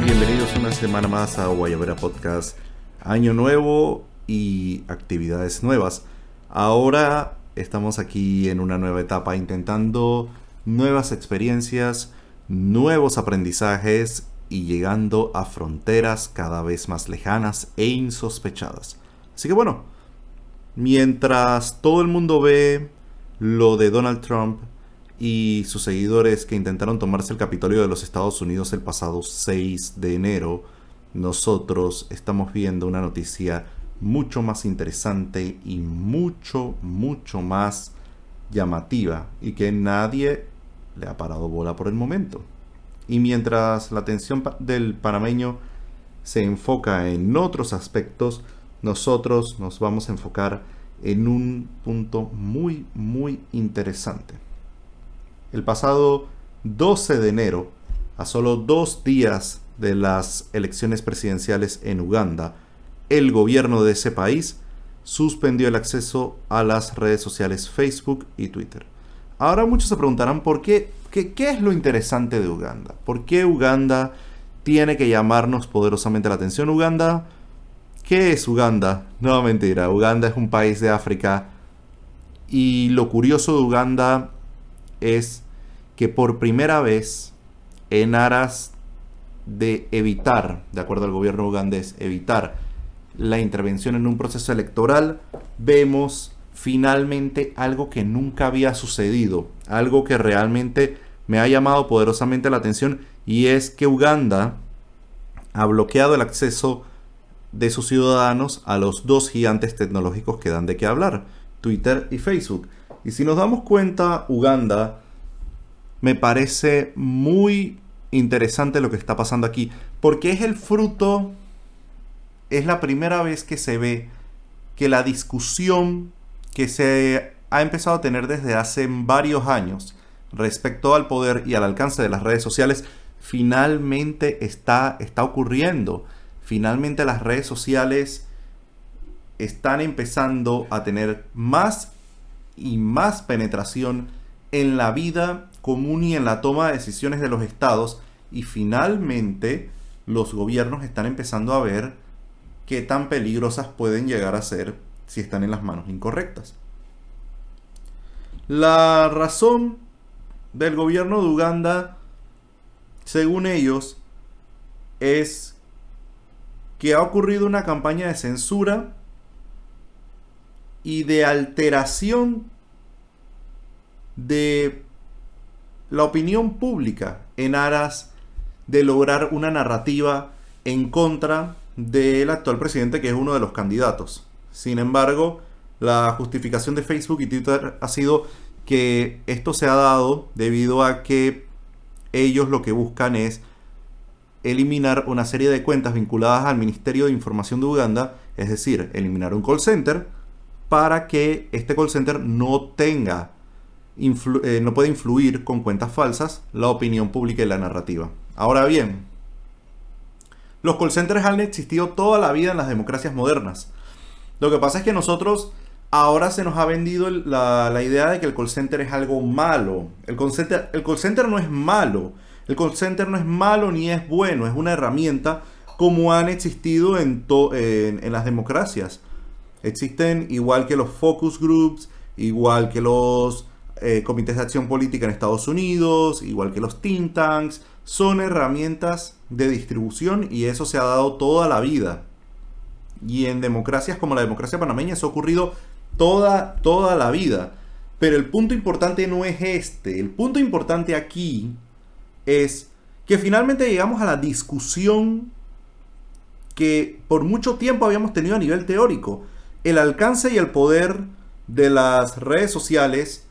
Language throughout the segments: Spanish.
Bienvenidos una semana más a Guayabera Podcast. Año nuevo y actividades nuevas. Ahora estamos aquí en una nueva etapa intentando nuevas experiencias, nuevos aprendizajes y llegando a fronteras cada vez más lejanas e insospechadas. Así que bueno, mientras todo el mundo ve lo de Donald Trump y sus seguidores que intentaron tomarse el Capitolio de los Estados Unidos el pasado 6 de enero, nosotros estamos viendo una noticia mucho más interesante y mucho, mucho más llamativa y que nadie le ha parado bola por el momento. Y mientras la atención del panameño se enfoca en otros aspectos, nosotros nos vamos a enfocar en un punto muy, muy interesante. El pasado 12 de enero, a solo dos días de las elecciones presidenciales en Uganda, el gobierno de ese país suspendió el acceso a las redes sociales Facebook y Twitter. Ahora muchos se preguntarán por qué, qué, qué es lo interesante de Uganda. ¿Por qué Uganda tiene que llamarnos poderosamente la atención? Uganda, ¿qué es Uganda? No, mentira, Uganda es un país de África y lo curioso de Uganda es que por primera vez en aras de evitar, de acuerdo al gobierno ugandés, evitar la intervención en un proceso electoral, vemos finalmente algo que nunca había sucedido, algo que realmente me ha llamado poderosamente la atención y es que Uganda ha bloqueado el acceso de sus ciudadanos a los dos gigantes tecnológicos que dan de qué hablar, Twitter y Facebook. Y si nos damos cuenta, Uganda me parece muy interesante lo que está pasando aquí, porque es el fruto es la primera vez que se ve que la discusión que se ha empezado a tener desde hace varios años respecto al poder y al alcance de las redes sociales finalmente está, está ocurriendo. Finalmente las redes sociales están empezando a tener más y más penetración en la vida común y en la toma de decisiones de los estados y finalmente los gobiernos están empezando a ver qué tan peligrosas pueden llegar a ser si están en las manos incorrectas. La razón del gobierno de Uganda, según ellos, es que ha ocurrido una campaña de censura y de alteración de la opinión pública en aras de lograr una narrativa en contra del actual presidente, que es uno de los candidatos. Sin embargo, la justificación de Facebook y Twitter ha sido que esto se ha dado debido a que ellos lo que buscan es eliminar una serie de cuentas vinculadas al Ministerio de Información de Uganda, es decir, eliminar un call center para que este call center no tenga, eh, no pueda influir con cuentas falsas la opinión pública y la narrativa. Ahora bien, los call centers han existido toda la vida en las democracias modernas. Lo que pasa es que nosotros ahora se nos ha vendido la, idea de que el call center es algo malo. El call, center, el call center no es malo. El call center no es malo ni es bueno. Es una herramienta como han existido en, las democracias. Existen igual que los focus groups, igual que los eh, comités de acción política en Estados Unidos, igual que los think tanks, son herramientas de distribución y eso se ha dado toda la vida. Y en democracias como la democracia panameña eso ha ocurrido toda, toda la vida. Pero el punto importante no es este. El punto importante aquí es que finalmente llegamos a la discusión que por mucho tiempo habíamos tenido a nivel teórico. El alcance y el poder de las redes sociales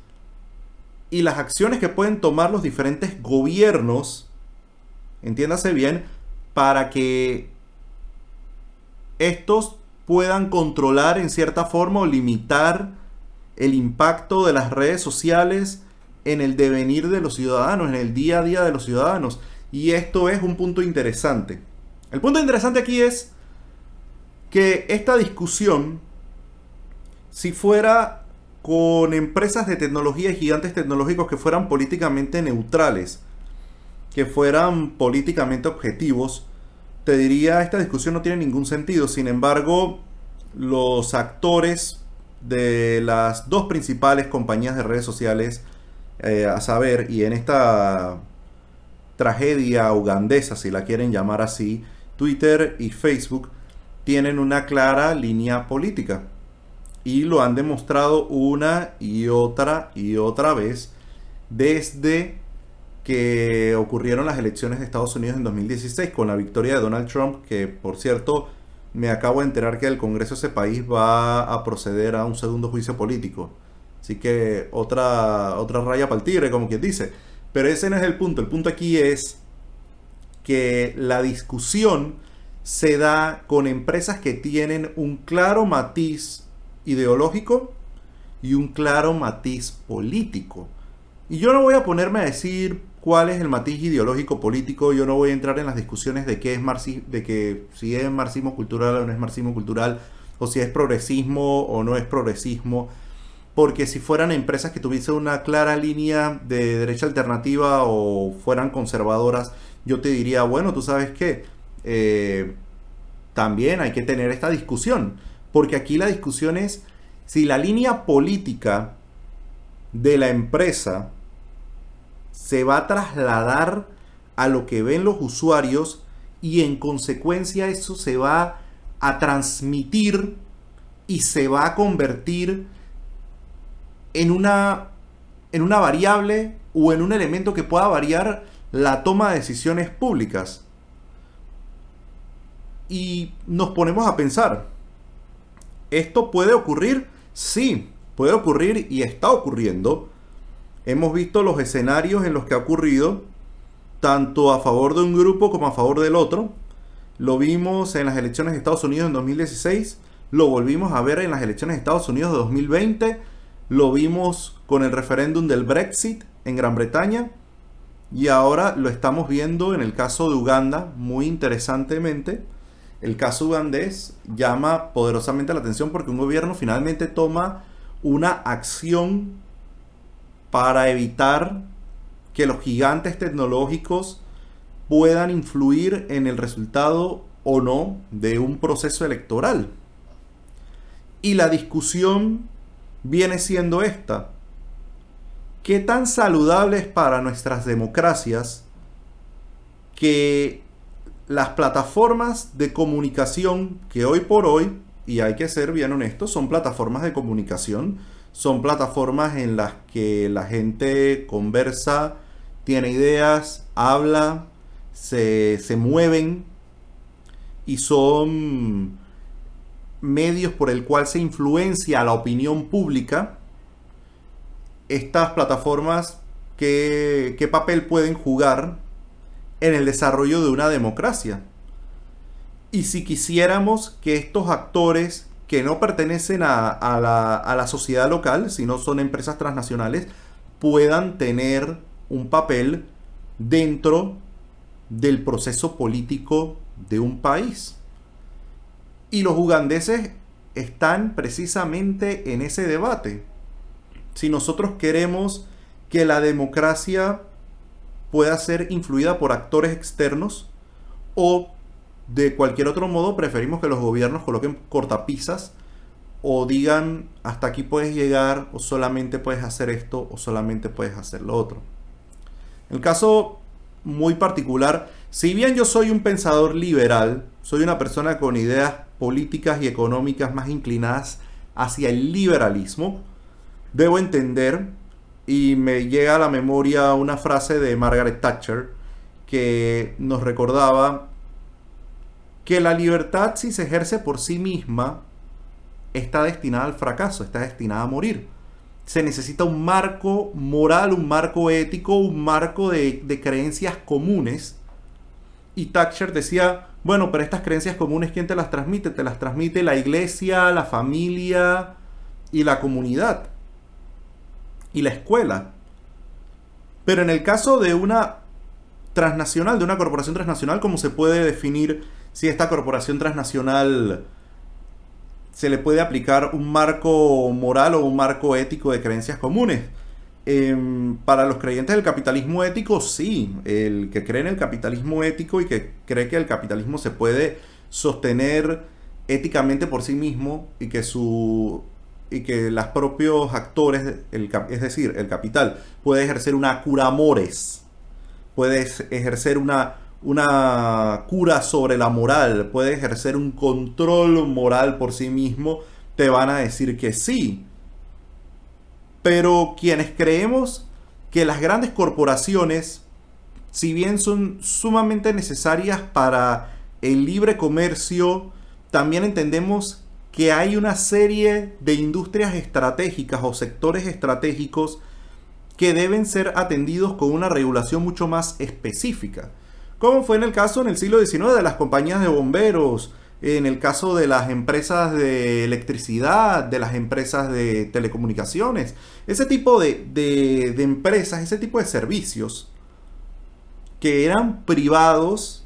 y las acciones que pueden tomar los diferentes gobiernos entiéndase bien, para que estos puedan controlar en cierta forma o limitar el impacto de las redes sociales en el devenir de los ciudadanos, en el día a día de los ciudadanos. Y esto es un punto interesante. El punto interesante aquí es que esta discusión, si fuera con empresas de tecnología y gigantes tecnológicos que fueran políticamente neutrales, que fueran políticamente objetivos, te diría, esta discusión no tiene ningún sentido. Sin embargo, los actores de las dos principales compañías de redes sociales, eh, a saber, y en esta tragedia ugandesa, si la quieren llamar así, Twitter y Facebook, tienen una clara línea política. Y lo han demostrado una y otra y otra vez desde que ocurrieron las elecciones de Estados Unidos en 2016 con la victoria de Donald Trump, que por cierto me acabo de enterar que el Congreso de ese país va a proceder a un segundo juicio político. Así que otra, otra raya para el tigre, como quien dice. Pero ese no es el punto. El punto aquí es que la discusión se da con empresas que tienen un claro matiz ideológico y un claro matiz político. Y yo no voy a ponerme a decir cuál es el matiz ideológico político, yo no voy a entrar en las discusiones de qué es marxismo, de que si es marxismo cultural o no es marxismo cultural, o si es progresismo o no es progresismo, porque si fueran empresas que tuviesen una clara línea de derecha alternativa o fueran conservadoras, yo te diría, bueno, tú sabes qué, eh, también hay que tener esta discusión, porque aquí la discusión es si la línea política de la empresa se va a trasladar a lo que ven los usuarios y en consecuencia eso se va a transmitir y se va a convertir en una, en una variable o en un elemento que pueda variar la toma de decisiones públicas. Y nos ponemos a pensar, ¿esto puede ocurrir? Sí, puede ocurrir y está ocurriendo. Hemos visto los escenarios en los que ha ocurrido, tanto a favor de un grupo como a favor del otro. Lo vimos en las elecciones de Estados Unidos en 2016, lo volvimos a ver en las elecciones de Estados Unidos de 2020, lo vimos con el referéndum del Brexit en Gran Bretaña y ahora lo estamos viendo en el caso de Uganda, muy interesantemente. El caso ugandés llama poderosamente la atención porque un gobierno finalmente toma una acción para evitar que los gigantes tecnológicos puedan influir en el resultado o no de un proceso electoral. Y la discusión viene siendo esta. ¿Qué tan saludable es para nuestras democracias que las plataformas de comunicación que hoy por hoy, y hay que ser bien honestos, son plataformas de comunicación son plataformas en las que la gente conversa, tiene ideas, habla, se, mueven y son medios por el cual se influencia a la opinión pública. Estas plataformas, ¿qué, ¿qué papel pueden jugar en el desarrollo de una democracia? Y si quisiéramos que estos actores que no pertenecen a, la, sociedad local, sino son empresas transnacionales, puedan tener un papel dentro del proceso político de un país. Y los ugandeses están precisamente en ese debate. Si nosotros queremos que la democracia pueda ser influida por actores externos o de cualquier otro modo, preferimos que los gobiernos coloquen cortapisas o digan hasta aquí puedes llegar o solamente puedes hacer esto o solamente puedes hacer lo otro. El caso muy particular, si bien yo soy un pensador liberal, soy una persona con ideas políticas y económicas más inclinadas hacia el liberalismo, debo entender, y me llega a la memoria una frase de Margaret Thatcher que nos recordaba que la libertad si se ejerce por sí misma está destinada al fracaso, está destinada a morir. Se necesita un marco moral, un marco ético, un marco de, creencias comunes. Y Thatcher decía, bueno, pero estas creencias comunes, ¿quién te las transmite? Te las transmite la iglesia, la familia y la comunidad. Y la escuela. Pero en el caso de una transnacional, de una corporación transnacional, ¿cómo se puede definir si esta corporación transnacional se le puede aplicar un marco moral o un marco ético de creencias comunes. Em, para los creyentes del capitalismo ético, sí. El que cree en el capitalismo ético y que cree que el capitalismo se puede sostener éticamente por sí mismo y que su y que los propios actores, es decir, el capital, puede ejercer una cura amores, puede ejercer una, una cura sobre la moral, puede ejercer un control moral por sí mismo, te van a decir que sí. Pero quienes creemos que las grandes corporaciones, si bien son sumamente necesarias para el libre comercio, también entendemos que hay una serie de industrias estratégicas o sectores estratégicos que deben ser atendidos con una regulación mucho más específica. Como fue en el caso en el siglo XIX de las compañías de bomberos, en el caso de las empresas de electricidad, de las empresas de telecomunicaciones, ese tipo de, de, empresas, ese tipo de servicios que eran privados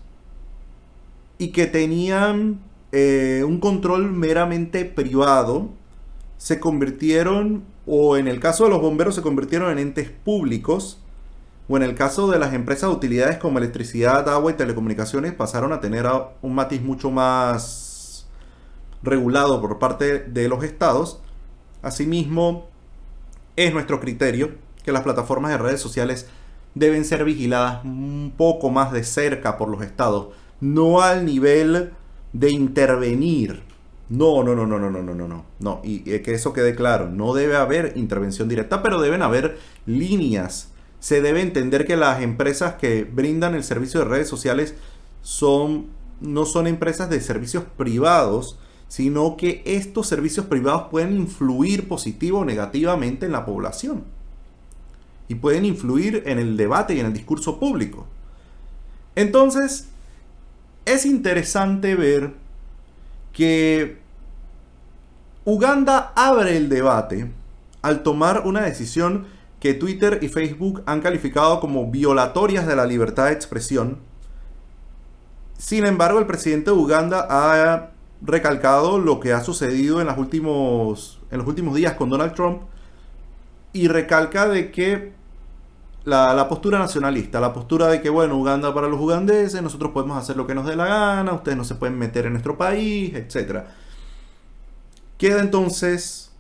y que tenían eh, un control meramente privado, se convirtieron, o en el caso de los bomberos, se convirtieron en entes públicos, o en el caso de las empresas de utilidades como electricidad, agua y telecomunicaciones, pasaron a tener un matiz mucho más regulado por parte de los estados. Asimismo, es nuestro criterio que las plataformas de redes sociales deben ser vigiladas un poco más de cerca por los estados, no al nivel de intervenir. No, no, no, no, no, no, no, no, no. No, y que eso quede claro. No debe haber intervención directa, pero deben haber líneas. Se debe entender que las empresas que brindan el servicio de redes sociales son, no son empresas de servicios privados, sino que estos servicios privados pueden influir positivo o negativamente en la población. Y pueden influir en el debate y en el discurso público. Entonces, es interesante ver que Uganda abre el debate al tomar una decisión que Twitter y Facebook han calificado como violatorias de la libertad de expresión. Sin embargo, el presidente de Uganda ha recalcado lo que ha sucedido en, en los últimos días con Donald Trump y recalca de que la, postura nacionalista, la postura de que, bueno, Uganda para los ugandeses, nosotros podemos hacer lo que nos dé la gana, ustedes no se pueden meter en nuestro país, etc. Queda entonces,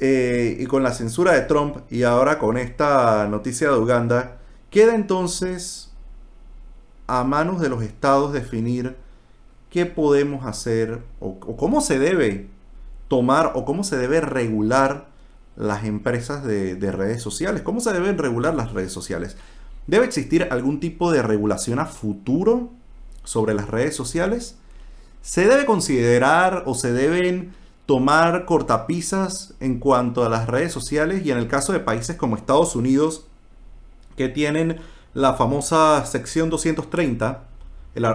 eh, y con la censura de Trump y ahora con esta noticia de Uganda, queda entonces a manos de los estados definir qué podemos hacer o cómo se debe tomar o cómo se debe regular las empresas de, redes sociales? ¿Cómo se deben regular las redes sociales? ¿Debe existir algún tipo de regulación a futuro sobre las redes sociales? ¿Se debe considerar o se deben tomar cortapisas en cuanto a las redes sociales? Y en el caso de países como Estados Unidos, que tienen la famosa sección 230,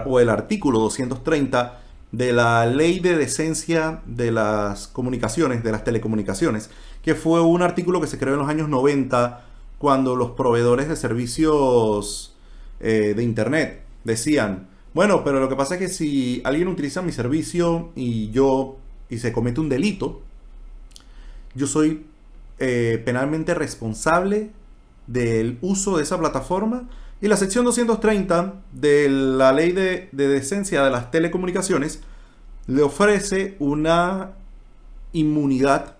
o el artículo 230 de la ley de decencia de las comunicaciones, de las telecomunicaciones, que fue un artículo que se creó en los años 90 cuando los proveedores de servicios eh, de Internet decían, bueno, pero lo que pasa es que si alguien utiliza mi servicio y yo y se comete un delito, yo soy eh, penalmente responsable del uso de esa plataforma. Y la sección 230 de la ley de, de decencia de las telecomunicaciones le ofrece una inmunidad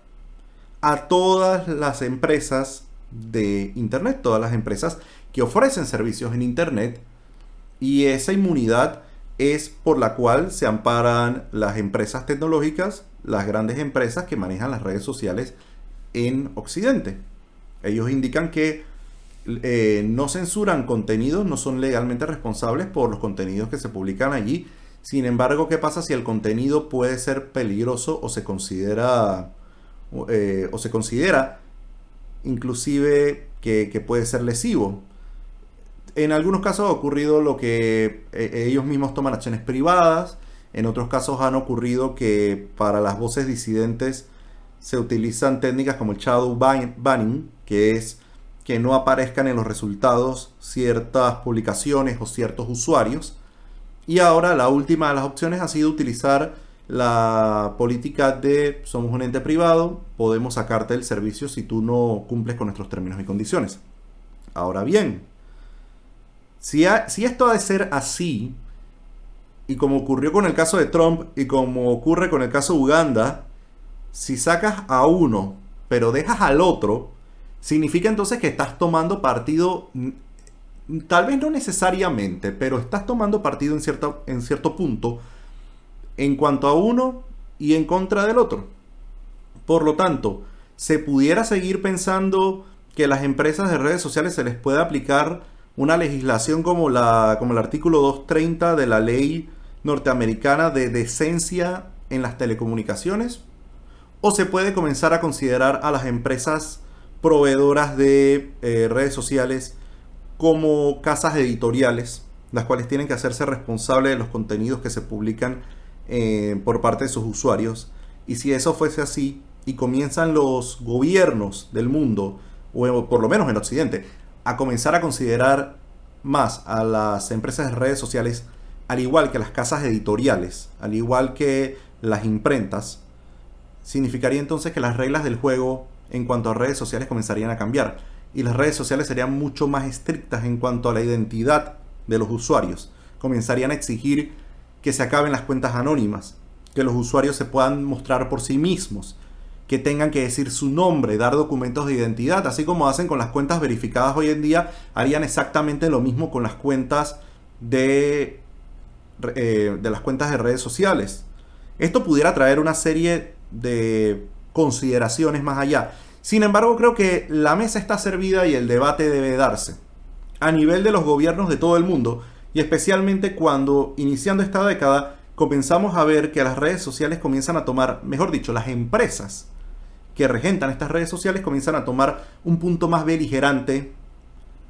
a todas las empresas de Internet, todas las empresas que ofrecen servicios en Internet. Y esa inmunidad es por la cual se amparan las empresas tecnológicas, las grandes empresas que manejan las redes sociales en Occidente. Ellos indican que eh, no censuran contenidos, no son legalmente responsables por los contenidos que se publican allí. Sin embargo, ¿qué pasa si el contenido puede ser peligroso o se considera eh, o se considera inclusive que, puede ser lesivo. En algunos casos ha ocurrido lo que eh, ellos mismos toman acciones privadas, en otros casos han ocurrido que para las voces disidentes se utilizan técnicas como el shadow banning, que es que no aparezcan en los resultados ciertas publicaciones o ciertos usuarios. Y ahora la última de las opciones ha sido utilizar la política de somos un ente privado, podemos sacarte el servicio si tú no cumples con nuestros términos y condiciones. Ahora bien, si, si esto ha de ser así, y como ocurrió con el caso de Trump y como ocurre con el caso de Uganda, si sacas a uno pero dejas al otro, significa entonces que estás tomando partido, tal vez no necesariamente, pero estás tomando partido en, en cierto punto en cuanto a uno y en contra del otro. Por lo tanto, se pudiera seguir pensando que las empresas de redes sociales se les puede aplicar una legislación como, la, como el artículo 230 de la ley norteamericana de decencia en las telecomunicaciones? ¿O se puede comenzar a considerar a las empresas proveedoras de eh, redes sociales como casas editoriales, las cuales tienen que hacerse responsables de los contenidos que se publican eh, por parte de sus usuarios. Y si eso fuese así, y comienzan los gobiernos del mundo, o por lo menos en Occidente, a comenzar a considerar más a las empresas de redes sociales, al igual que las casas editoriales, al igual que las imprentas, significaría entonces que las reglas del juego en cuanto a redes sociales comenzarían a cambiar y las redes sociales serían mucho más estrictas en cuanto a la identidad de los usuarios. Comenzarían a exigir que se acaben las cuentas anónimas, que los usuarios se puedan mostrar por sí mismos, que tengan que decir su nombre, dar documentos de identidad, así como hacen con las cuentas verificadas hoy en día, harían exactamente lo mismo con las cuentas de, eh, de las cuentas de redes sociales. Esto pudiera traer una serie de consideraciones más allá. Sin embargo, creo que la mesa está servida y el debate debe darse a nivel de los gobiernos de todo el mundo y especialmente cuando iniciando esta década comenzamos a ver que las redes sociales comienzan a tomar, mejor dicho, las empresas que regentan estas redes sociales comienzan a tomar un punto más beligerante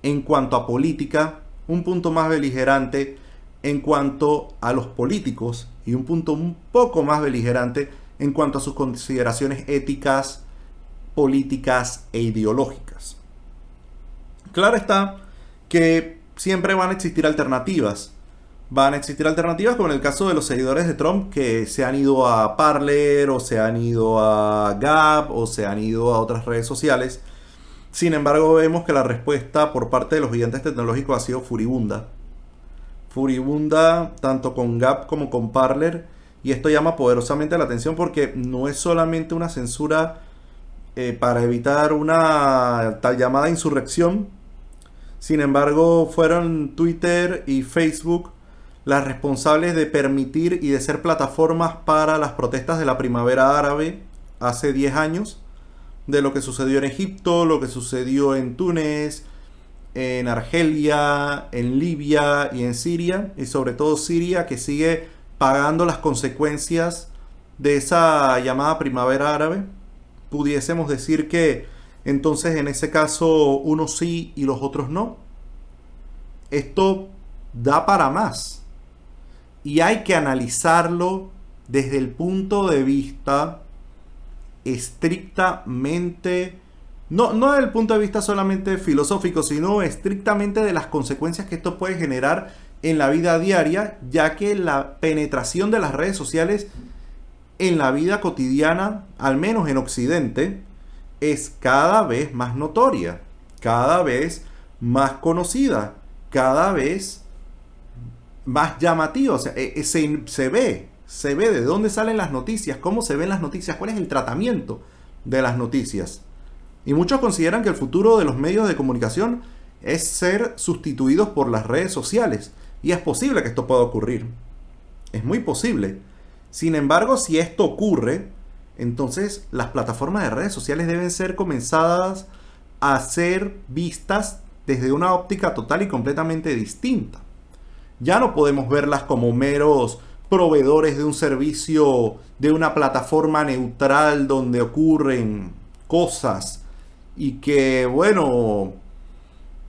en cuanto a política, un punto más beligerante en cuanto a los políticos y un punto un poco más beligerante en cuanto a sus consideraciones éticas, políticas e ideológicas. Claro está que siempre van a existir alternativas. Van a existir alternativas como en el caso de los seguidores de Trump que se han ido a Parler o se han ido a Gap o se han ido a otras redes sociales. Sin embargo, vemos que la respuesta por parte de los gigantes tecnológicos ha sido furibunda. Furibunda tanto con Gap como con Parler. Y esto llama poderosamente la atención porque no es solamente una censura eh, para evitar una tal llamada insurrección, sin embargo, fueron Twitter y Facebook las responsables de permitir y de ser plataformas para las protestas de la primavera árabe hace 10 años, de lo que sucedió en Egipto, lo que sucedió en Túnez, en Argelia, en Libia y en Siria, y sobre todo Siria que sigue pagando las consecuencias de esa llamada primavera árabe. Pudiésemos decir que entonces en ese caso unos sí y los otros no. Esto da para más. Y hay que analizarlo desde el punto de vista estrictamente, no, no desde el punto de vista solamente filosófico, sino estrictamente de las consecuencias que esto puede generar en la vida diaria, ya que la penetración de las redes sociales en la vida cotidiana, al menos en Occidente, es cada vez más notoria, cada vez más conocida, cada vez más llamativa. O sea, e, e, se, se ve, se ve de dónde salen las noticias, cómo se ven las noticias, cuál es el tratamiento de las noticias. Y muchos consideran que el futuro de los medios de comunicación es ser sustituidos por las redes sociales. Y es posible que esto pueda ocurrir. Es muy posible. Sin embargo, si esto ocurre, entonces las plataformas de redes sociales deben ser comenzadas a ser vistas desde una óptica total y completamente distinta. Ya no podemos verlas como meros proveedores de un servicio, de una plataforma neutral donde ocurren cosas y que, bueno,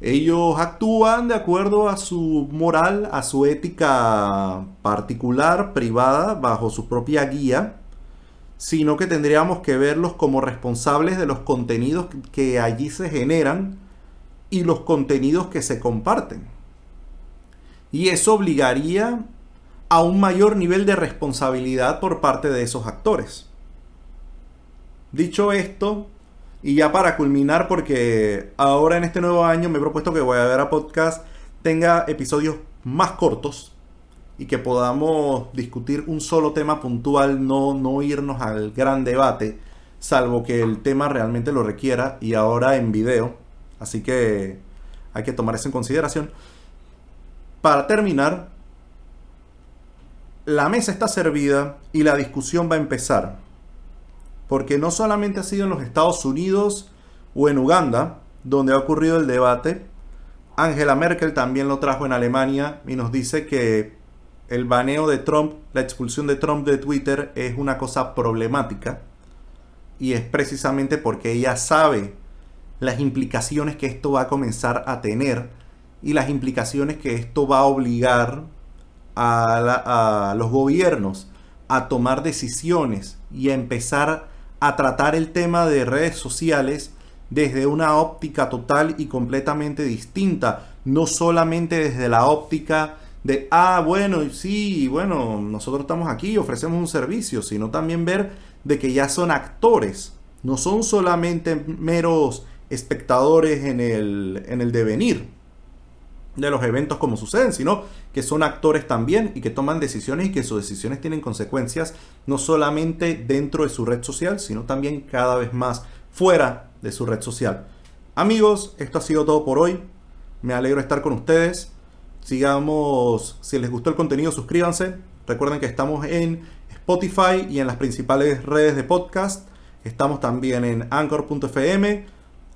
ellos actúan de acuerdo a su moral, a su ética particular, privada, bajo su propia guía sino que tendríamos que verlos como responsables de los contenidos que allí se generan y los contenidos que se comparten. Y eso obligaría a un mayor nivel de responsabilidad por parte de esos actores. Dicho esto, y ya para culminar, porque ahora en este nuevo año me he propuesto que voy a ver a podcast tenga episodios más cortos y que podamos discutir un solo tema puntual, no, no irnos al gran debate, salvo que el tema realmente lo requiera y ahora en video. Así que hay que tomar eso en consideración. Para terminar, la mesa está servida y la discusión va a empezar. Porque no solamente ha sido en los Estados Unidos o en Uganda donde ha ocurrido el debate, Angela Merkel también lo trajo en Alemania y nos dice que el baneo de Trump, la expulsión de Trump de Twitter es una cosa problemática y es precisamente porque ella sabe las implicaciones que esto va a comenzar a tener y las implicaciones que esto va a obligar a, los gobiernos a tomar decisiones y a empezar a tratar el tema de redes sociales desde una óptica total y completamente distinta, no solamente desde la óptica de, ah, bueno, sí, bueno, nosotros estamos aquí ofrecemos un servicio, sino también ver de que ya son actores, no son solamente meros espectadores en el, en el devenir de los eventos como suceden, sino que son actores también y que toman decisiones y que sus decisiones tienen consecuencias no solamente dentro de su red social, sino también cada vez más fuera de su red social. Amigos, esto ha sido todo por hoy. Me alegro estar con ustedes. Sigamos, si les gustó el contenido, suscríbanse. Recuerden que estamos en Spotify y en las principales redes de podcast. Estamos también en anchor.fm.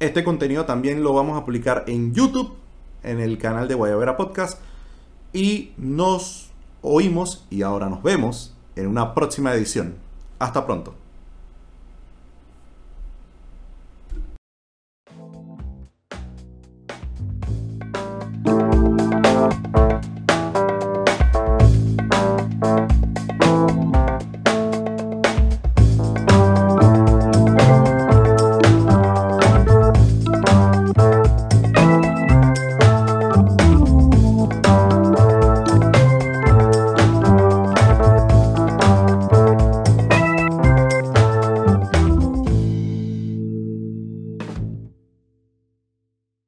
Este contenido también lo vamos a publicar en YouTube, en el canal de Guayabera Podcast. Y nos oímos y ahora nos vemos en una próxima edición. Hasta pronto.